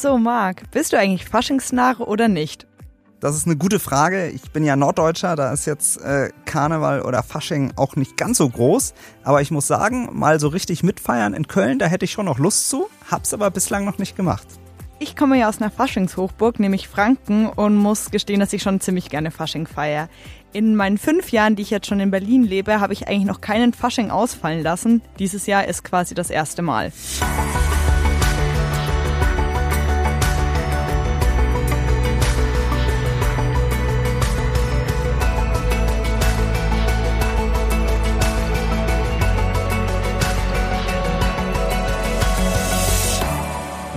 So, Marc, bist du eigentlich Faschingsnarr oder nicht? Das ist eine gute Frage. Ich bin ja Norddeutscher, da ist jetzt äh, Karneval oder Fasching auch nicht ganz so groß. Aber ich muss sagen, mal so richtig mitfeiern in Köln, da hätte ich schon noch Lust zu, hab's aber bislang noch nicht gemacht. Ich komme ja aus einer Faschingshochburg, nämlich Franken, und muss gestehen, dass ich schon ziemlich gerne Fasching feiere. In meinen fünf Jahren, die ich jetzt schon in Berlin lebe, habe ich eigentlich noch keinen Fasching ausfallen lassen. Dieses Jahr ist quasi das erste Mal.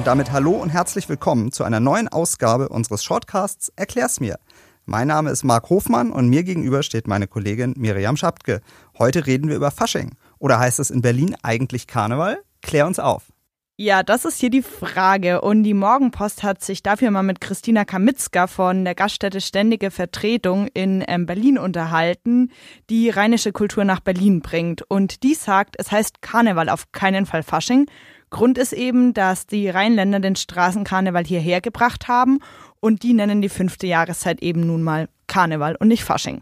Und damit hallo und herzlich willkommen zu einer neuen Ausgabe unseres Shortcasts Erklär's mir. Mein Name ist Marc Hofmann und mir gegenüber steht meine Kollegin Miriam Schaptke. Heute reden wir über Fasching. Oder heißt es in Berlin eigentlich Karneval? Klär uns auf. Ja, das ist hier die Frage. Und die Morgenpost hat sich dafür mal mit Christina Kamitzka von der Gaststätte Ständige Vertretung in ähm, Berlin unterhalten, die rheinische Kultur nach Berlin bringt. Und die sagt, es heißt Karneval auf keinen Fall Fasching, Grund ist eben, dass die Rheinländer den Straßenkarneval hierher gebracht haben und die nennen die fünfte Jahreszeit eben nun mal Karneval und nicht Fasching.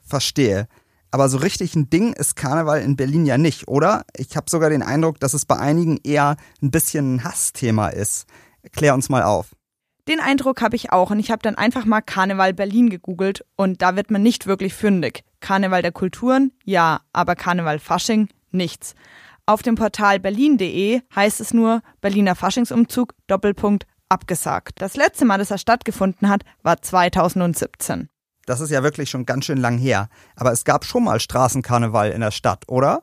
Verstehe. Aber so richtig ein Ding ist Karneval in Berlin ja nicht, oder? Ich habe sogar den Eindruck, dass es bei einigen eher ein bisschen ein Hassthema ist. Klär uns mal auf. Den Eindruck habe ich auch und ich habe dann einfach mal Karneval Berlin gegoogelt und da wird man nicht wirklich fündig. Karneval der Kulturen, ja, aber Karneval Fasching, nichts. Auf dem Portal berlin.de heißt es nur Berliner Faschingsumzug Doppelpunkt abgesagt. Das letzte Mal, dass er stattgefunden hat, war 2017. Das ist ja wirklich schon ganz schön lang her. Aber es gab schon mal Straßenkarneval in der Stadt, oder?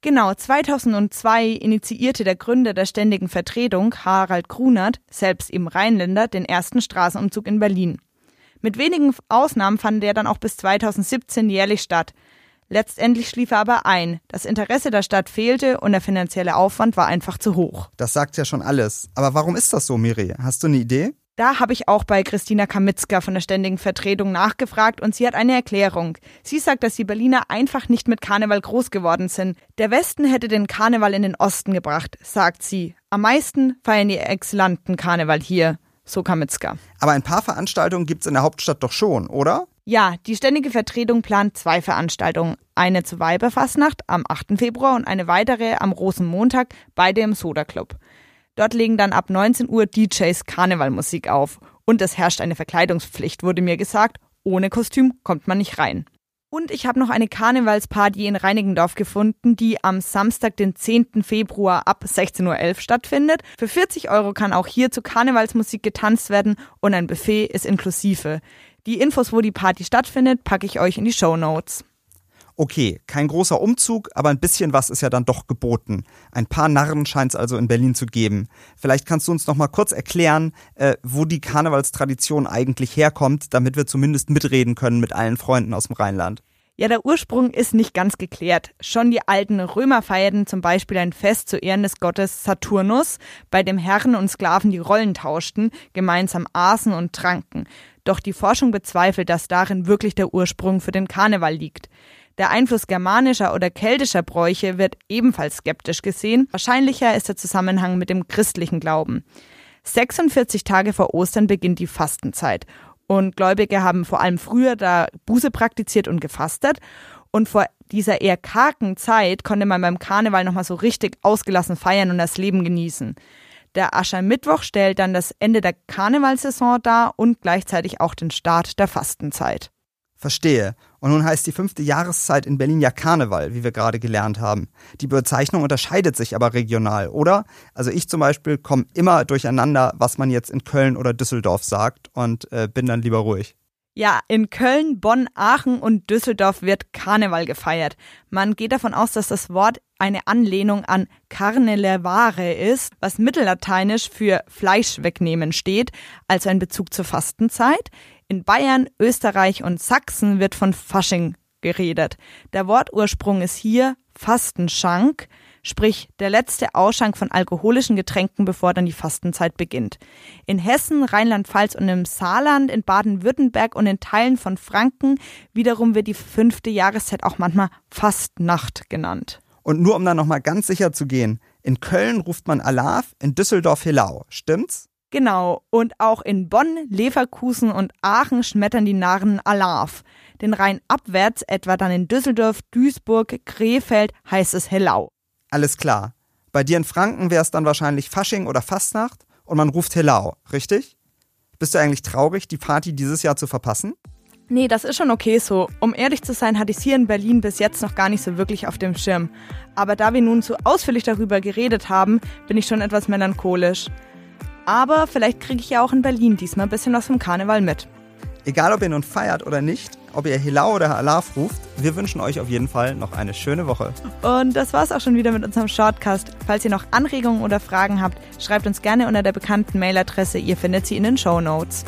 Genau, 2002 initiierte der Gründer der Ständigen Vertretung, Harald Grunert, selbst im Rheinländer, den ersten Straßenumzug in Berlin. Mit wenigen Ausnahmen fand der dann auch bis 2017 jährlich statt. Letztendlich schlief er aber ein. Das Interesse der Stadt fehlte und der finanzielle Aufwand war einfach zu hoch. Das sagt ja schon alles. Aber warum ist das so, Miri? Hast du eine Idee? Da habe ich auch bei Christina Kamitzka von der Ständigen Vertretung nachgefragt und sie hat eine Erklärung. Sie sagt, dass die Berliner einfach nicht mit Karneval groß geworden sind. Der Westen hätte den Karneval in den Osten gebracht, sagt sie. Am meisten feiern die Exilanten Karneval hier, so Kamitzka. Aber ein paar Veranstaltungen gibt es in der Hauptstadt doch schon, oder? Ja, die Ständige Vertretung plant zwei Veranstaltungen. Eine zur Weiberfastnacht am 8. Februar und eine weitere am Rosenmontag, beide im Soda Club. Dort legen dann ab 19 Uhr DJs Karnevalmusik auf. Und es herrscht eine Verkleidungspflicht, wurde mir gesagt. Ohne Kostüm kommt man nicht rein. Und ich habe noch eine Karnevalsparty in Reinigendorf gefunden, die am Samstag, den 10. Februar ab 16.11 Uhr stattfindet. Für 40 Euro kann auch hier zu Karnevalsmusik getanzt werden und ein Buffet ist inklusive. Die Infos, wo die Party stattfindet, packe ich euch in die Show Notes. Okay, kein großer Umzug, aber ein bisschen was ist ja dann doch geboten. Ein paar Narren scheint es also in Berlin zu geben. Vielleicht kannst du uns noch mal kurz erklären, äh, wo die Karnevalstradition eigentlich herkommt, damit wir zumindest mitreden können mit allen Freunden aus dem Rheinland. Ja, der Ursprung ist nicht ganz geklärt. Schon die alten Römer feierten zum Beispiel ein Fest zu Ehren des Gottes Saturnus, bei dem Herren und Sklaven die Rollen tauschten, gemeinsam aßen und tranken. Doch die Forschung bezweifelt, dass darin wirklich der Ursprung für den Karneval liegt. Der Einfluss germanischer oder keltischer Bräuche wird ebenfalls skeptisch gesehen. Wahrscheinlicher ist der Zusammenhang mit dem christlichen Glauben. 46 Tage vor Ostern beginnt die Fastenzeit. Und Gläubige haben vor allem früher da Buße praktiziert und gefastet. Und vor dieser eher kargen Zeit konnte man beim Karneval nochmal so richtig ausgelassen feiern und das Leben genießen. Der Aschermittwoch stellt dann das Ende der Karnevalsaison dar und gleichzeitig auch den Start der Fastenzeit. Verstehe. Und nun heißt die fünfte Jahreszeit in Berlin ja Karneval, wie wir gerade gelernt haben. Die Bezeichnung unterscheidet sich aber regional, oder? Also ich zum Beispiel komme immer durcheinander, was man jetzt in Köln oder Düsseldorf sagt und äh, bin dann lieber ruhig. Ja, in Köln, Bonn, Aachen und Düsseldorf wird Karneval gefeiert. Man geht davon aus, dass das Wort eine Anlehnung an carne levare ist, was mittellateinisch für Fleisch wegnehmen steht, also ein Bezug zur Fastenzeit. In Bayern, Österreich und Sachsen wird von Fasching geredet. Der Wortursprung ist hier Fastenschank, sprich der letzte Ausschank von alkoholischen Getränken, bevor dann die Fastenzeit beginnt. In Hessen, Rheinland-Pfalz und im Saarland, in Baden-Württemberg und in Teilen von Franken wiederum wird die fünfte Jahreszeit auch manchmal Fastnacht genannt. Und nur um da nochmal ganz sicher zu gehen, in Köln ruft man Alaf, in Düsseldorf Helau, stimmt's? Genau, und auch in Bonn, Leverkusen und Aachen schmettern die Narren Alarv. Den Rhein abwärts, etwa dann in Düsseldorf, Duisburg, Krefeld, heißt es Hellau. Alles klar. Bei dir in Franken wäre es dann wahrscheinlich Fasching oder Fastnacht und man ruft Hellau, richtig? Bist du eigentlich traurig, die Party dieses Jahr zu verpassen? Nee, das ist schon okay so. Um ehrlich zu sein, hatte ich es hier in Berlin bis jetzt noch gar nicht so wirklich auf dem Schirm. Aber da wir nun zu ausführlich darüber geredet haben, bin ich schon etwas melancholisch. Aber vielleicht kriege ich ja auch in Berlin diesmal ein bisschen was vom Karneval mit. Egal, ob ihr nun feiert oder nicht, ob ihr Hilau oder Alaf ruft, wir wünschen euch auf jeden Fall noch eine schöne Woche. Und das war's auch schon wieder mit unserem Shortcast. Falls ihr noch Anregungen oder Fragen habt, schreibt uns gerne unter der bekannten Mailadresse. Ihr findet sie in den Show Notes.